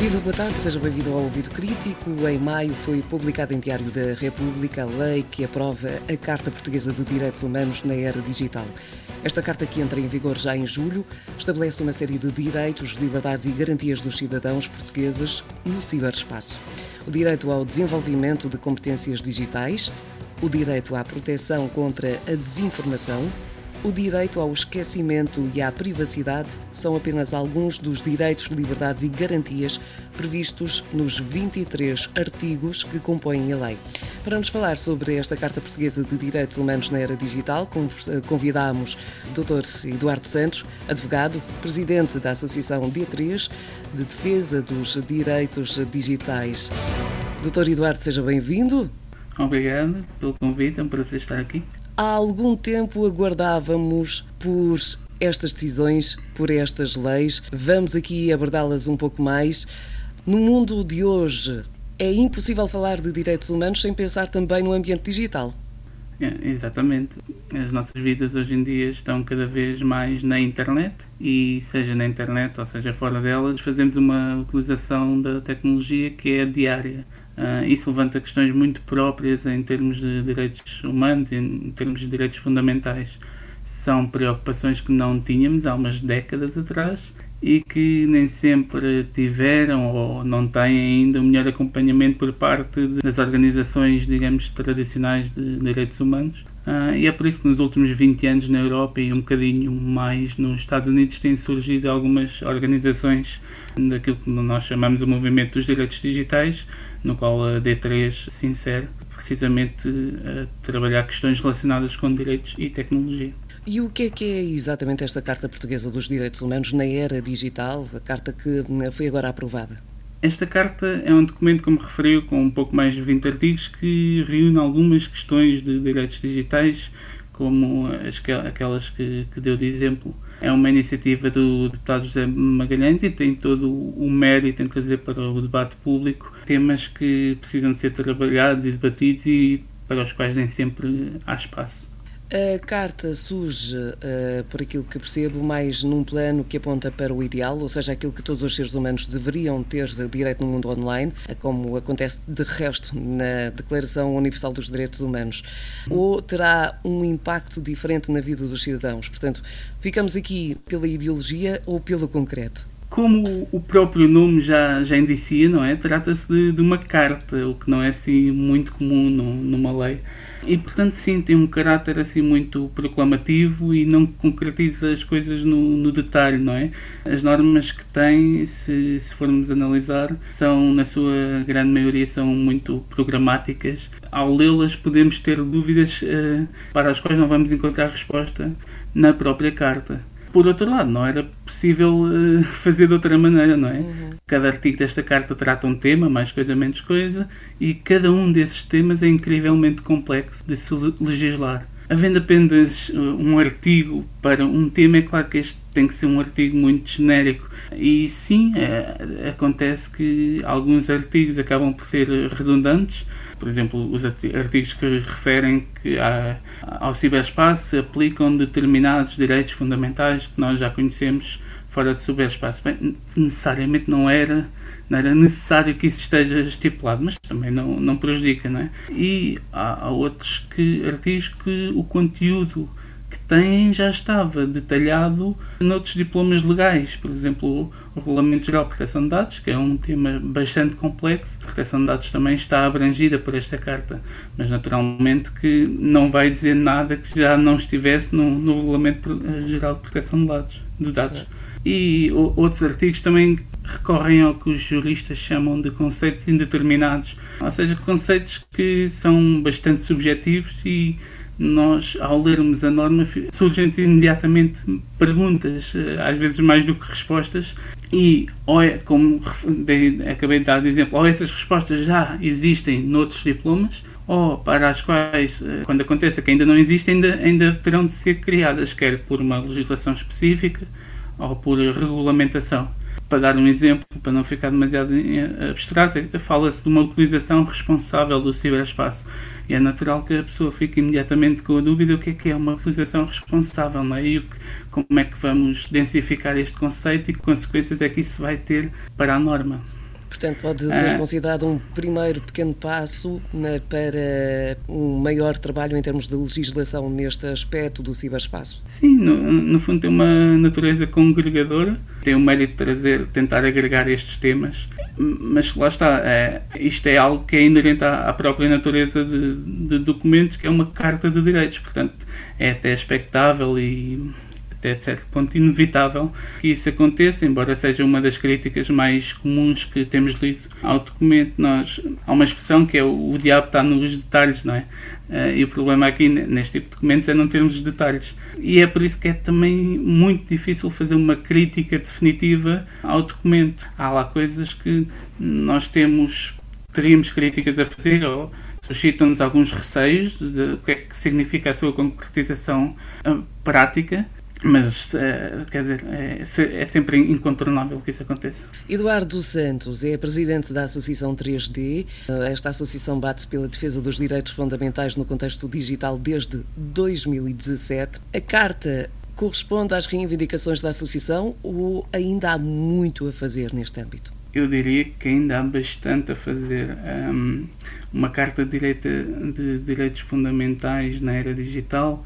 Viva, boa tarde, seja bem-vindo ao Ouvido Crítico. Em maio foi publicada em Diário da República a lei que aprova a Carta Portuguesa de Direitos Humanos na Era Digital. Esta carta, que entra em vigor já em julho, estabelece uma série de direitos, liberdades e garantias dos cidadãos portugueses no ciberespaço. O direito ao desenvolvimento de competências digitais, o direito à proteção contra a desinformação, o direito ao esquecimento e à privacidade são apenas alguns dos direitos, liberdades e garantias previstos nos 23 artigos que compõem a lei. Para nos falar sobre esta Carta Portuguesa de Direitos Humanos na Era Digital, convidamos o Dr. Eduardo Santos, advogado, presidente da Associação D3 de Defesa dos Direitos Digitais. Dr. Eduardo, seja bem-vindo. Obrigado pelo convite, é um prazer estar aqui. Há algum tempo aguardávamos por estas decisões, por estas leis. Vamos aqui abordá-las um pouco mais. No mundo de hoje, é impossível falar de direitos humanos sem pensar também no ambiente digital. É, exatamente. As nossas vidas hoje em dia estão cada vez mais na internet e, seja na internet ou seja fora delas, fazemos uma utilização da tecnologia que é diária. Uh, isso levanta questões muito próprias em termos de direitos humanos, em termos de direitos fundamentais. São preocupações que não tínhamos há umas décadas atrás e que nem sempre tiveram ou não têm ainda o melhor acompanhamento por parte das organizações, digamos, tradicionais de direitos humanos. Uh, e é por isso que nos últimos 20 anos na Europa e um bocadinho mais nos Estados Unidos têm surgido algumas organizações daquilo que nós chamamos o movimento dos direitos digitais, no qual a D3 se insere precisamente a trabalhar questões relacionadas com direitos e tecnologia. E o que é que é exatamente esta Carta Portuguesa dos Direitos Humanos na era digital, a carta que foi agora aprovada? Esta carta é um documento, como referiu, com um pouco mais de 20 artigos que reúne algumas questões de direitos digitais, como as, aquelas que, que deu de exemplo. É uma iniciativa do deputado José Magalhães e tem todo o mérito em trazer para o debate público temas que precisam ser trabalhados e debatidos e para os quais nem sempre há espaço. A carta surge, uh, por aquilo que percebo, mais num plano que aponta para o ideal, ou seja, aquilo que todos os seres humanos deveriam ter direito no mundo online, como acontece de resto na Declaração Universal dos Direitos Humanos, ou terá um impacto diferente na vida dos cidadãos? Portanto, ficamos aqui pela ideologia ou pelo concreto? Como o próprio nome já, já indicia, não é? Trata-se de, de, uma carta, o que não é assim muito comum numa lei. E portanto, sim, tem um caráter assim muito proclamativo e não concretiza as coisas no, no detalhe, não é? As normas que tem, se, se formos analisar, são, na sua grande maioria, são muito programáticas. Ao lê-las, podemos ter dúvidas uh, para as quais não vamos encontrar resposta na própria carta. Por outro lado, não era possível uh, fazer de outra maneira, não é? Uhum. Cada artigo desta carta trata um tema, mais coisa, menos coisa, e cada um desses temas é incrivelmente complexo de se legislar. Havendo apenas eh, um artigo para um tema, é claro que este tem que ser um artigo muito genérico. E sim, é, acontece que alguns artigos acabam por ser redundantes, por exemplo, os artigos que referem que ao ciberespaço aplicam determinados direitos fundamentais que nós já conhecemos fora do ciberespaço. Bem, necessariamente não era, não era necessário que isso esteja estipulado, mas também não, não prejudica, não é? E há, há outros que, artigos que o conteúdo que têm já estava detalhado noutros diplomas legais, por exemplo, o Regulamento Geral de Proteção de Dados, que é um tema bastante complexo. A proteção de dados também está abrangida por esta carta, mas naturalmente que não vai dizer nada que já não estivesse no, no Regulamento Geral de Proteção de Dados. De dados. E outros artigos também recorrem ao que os juristas chamam de conceitos indeterminados, ou seja, conceitos que são bastante subjetivos e nós, ao lermos a norma, surgem imediatamente perguntas, eh, às vezes mais do que respostas, e, ou é, como acabei de dar de exemplo, ou essas respostas já existem noutros diplomas, ou para as quais, eh, quando aconteça que ainda não existem, ainda, ainda terão de ser criadas, quer por uma legislação específica ou por regulamentação. Para dar um exemplo, para não ficar demasiado abstrato, fala-se de uma utilização responsável do ciberespaço. E é natural que a pessoa fique imediatamente com a dúvida o que é que é uma utilização responsável, não é? E como é que vamos densificar este conceito e que consequências é que isso vai ter para a norma. Portanto, pode ser considerado um primeiro pequeno passo né, para um maior trabalho em termos de legislação neste aspecto do ciberespaço. Sim, no, no fundo tem uma natureza congregadora, tem o mérito de trazer, tentar agregar estes temas, mas lá está, é, isto é algo que é inerente à, à própria natureza de, de documentos, que é uma carta de direitos, portanto é até expectável e até certo ponto inevitável que isso aconteça, embora seja uma das críticas mais comuns que temos lido ao documento. Nós, há uma expressão que é o, diabo está nos detalhes, não é? Uh, e o problema aqui neste tipo de documentos é não termos os detalhes. E é por isso que é também muito difícil fazer uma crítica definitiva ao documento. Há lá coisas que nós temos, teríamos críticas a fazer ou suscitam-nos alguns receios de o que é que significa a sua concretização uh, prática mas, eh, quer dizer, é, é, sempre incontornável que isso aconteça. Eduardo Santos é presidente da Associação 3D. Esta associação bate-se pela defesa dos direitos fundamentais no contexto digital desde 2017. A carta corresponde às reivindicações da associação ou ainda há muito a fazer neste âmbito? Eu diria que ainda há bastante a fazer. Um, uma carta de, direito, de direitos fundamentais na era digital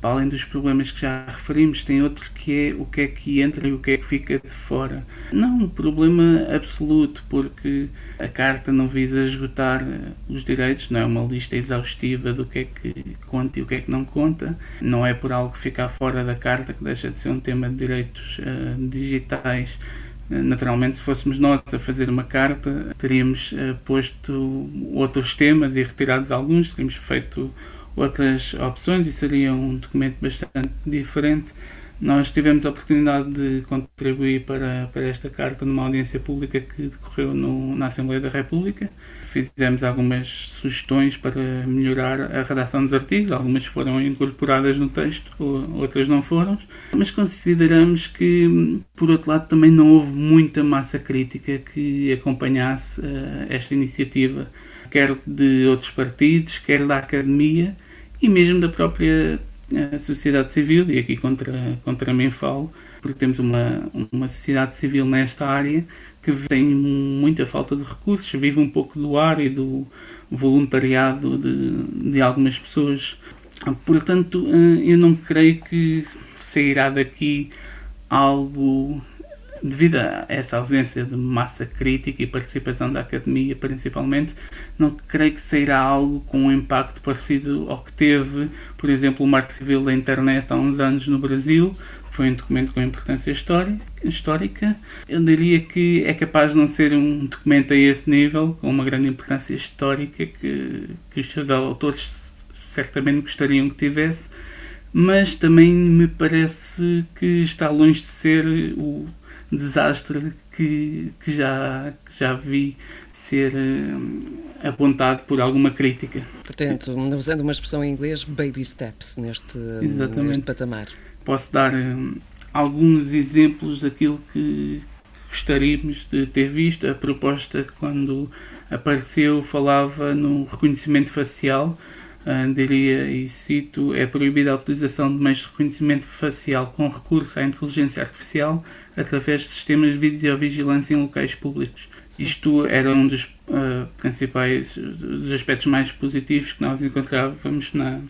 para além dos problemas que já referimos, tem outro que é o que é que entra e o que é que fica de fora. Não um problema absoluto, porque a carta não visa esgotar eh, os direitos, não é uma lista exaustiva do que é que conta e o que é que não conta. Não é por algo ficar fora da carta que deixa de ser um tema de direitos uh, digitais. Eh, naturalmente, se fôssemos nós a fazer uma carta, teríamos uh, posto outros temas e retirado alguns, teríamos feito outras opções e seria um documento bastante diferente. Nós tivemos a oportunidade de contribuir para, para esta carta numa audiência pública que decorreu no, na Assembleia da República. Fizemos algumas sugestões para melhorar a redação dos artigos, algumas foram incorporadas no texto, outras não foram, mas consideramos que, por outro lado, também não houve muita massa crítica que acompanhasse uh, esta iniciativa, quer de outros partidos, quer da academia e mesmo da própria eh, sociedade civil, e aqui contra, contra mim falo, porque temos uma, uma sociedade civil nesta área que tem muita falta de recursos, vive um pouco do ar e do voluntariado de, de algumas pessoas. Portanto, eh, eu não creio que sairá daqui algo devido a essa ausência de massa crítica e participação da academia, principalmente, não creio que sairá algo com um impacto parecido ao que teve, por exemplo, o Marco Civil da Internet há uns anos no Brasil, que foi um documento com importância histórica. Eu diria que é capaz de não ser um documento a esse nível, com uma grande importância histórica, que, que os seus autores certamente gostariam que tivesse, mas também me parece que está longe de ser o desastre que, que, já, que já vi ser uh, apontado por alguma crítica. Portanto, usando uma expressão em inglês, baby steps neste, neste patamar. Posso dar uh, alguns exemplos daquilo que gostaríamos de ter visto. A proposta, quando apareceu, falava no reconhecimento facial diria, e cito, é proibida a utilização de meios de reconhecimento facial com recurso à inteligência artificial através de sistemas de videovigilância em locais públicos. Isto era um dos uh, principais dos aspectos mais positivos que nós encontrávamos na,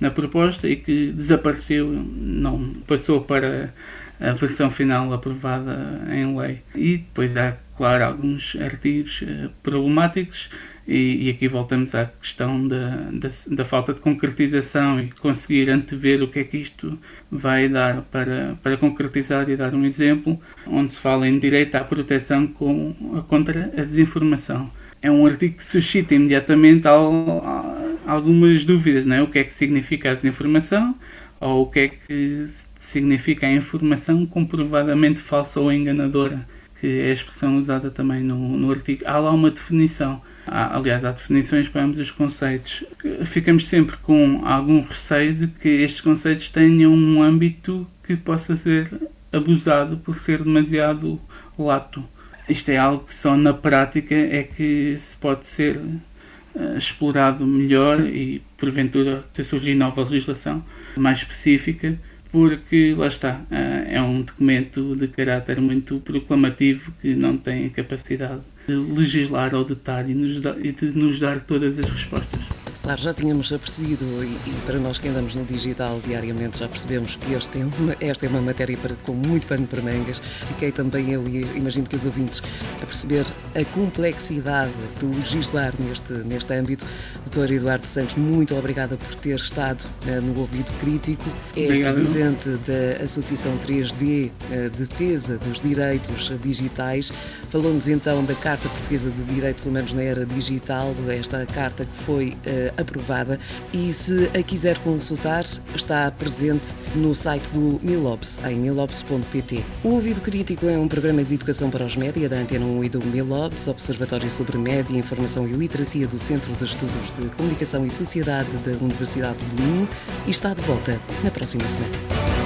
na proposta e que desapareceu, não passou para a versão final aprovada em lei. E depois há, claro, alguns artigos uh, problemáticos e, e, aqui voltamos à questão da, da, da, falta de concretização e conseguir antever o que é que isto vai dar para, para concretizar e dar um exemplo, onde se fala em direito à proteção com, contra a desinformação. É um artigo que suscita imediatamente algumas dúvidas, não é? O que é que significa a desinformação ou o que é que significa a informação comprovadamente falsa ou enganadora, que é a expressão usada também no, no artigo. Há lá uma definição Há, aliás, há definições para ambos os conceitos. Ficamos sempre com algum receio de que estes conceitos tenham um âmbito que possa ser abusado por ser demasiado lato. Isto é algo que só na prática é que se pode ser uh, explorado melhor e porventura ter surgir nova legislação mais específica porque lá está, uh, é um documento de caráter muito proclamativo que não tem capacidade legislar ao detalhe e nos, e de nos dar todas as respostas. Claro, já tínhamos percebido, e, e, para nós que andamos no digital diariamente, já percebemos que este é uma, esta é uma matéria para, com muito pano para mangas. Fiquei também eu e imagino que os ouvintes a perceber a complexidade de legislar neste, neste âmbito. Doutor Eduardo Santos, muito obrigada por ter estado uh, no Ouvido Crítico. É Obrigado. presidente da Associação 3D uh, eh, Defesa dos Direitos Digitais. Falou-nos então da Carta Portuguesa de Direitos Humanos na Era Digital, esta carta que foi uh, aprovada e se a quiser consultar está presente no site do Milobs, em milobs.pt. O Ouvido Crítico é um programa de educação para os média da Antena 1 e do Milobs, Observatório sobre Média, Informação e Literacia do Centro de Estudos de Comunicação e Sociedade da Universidade do Minho e está de volta na próxima semana.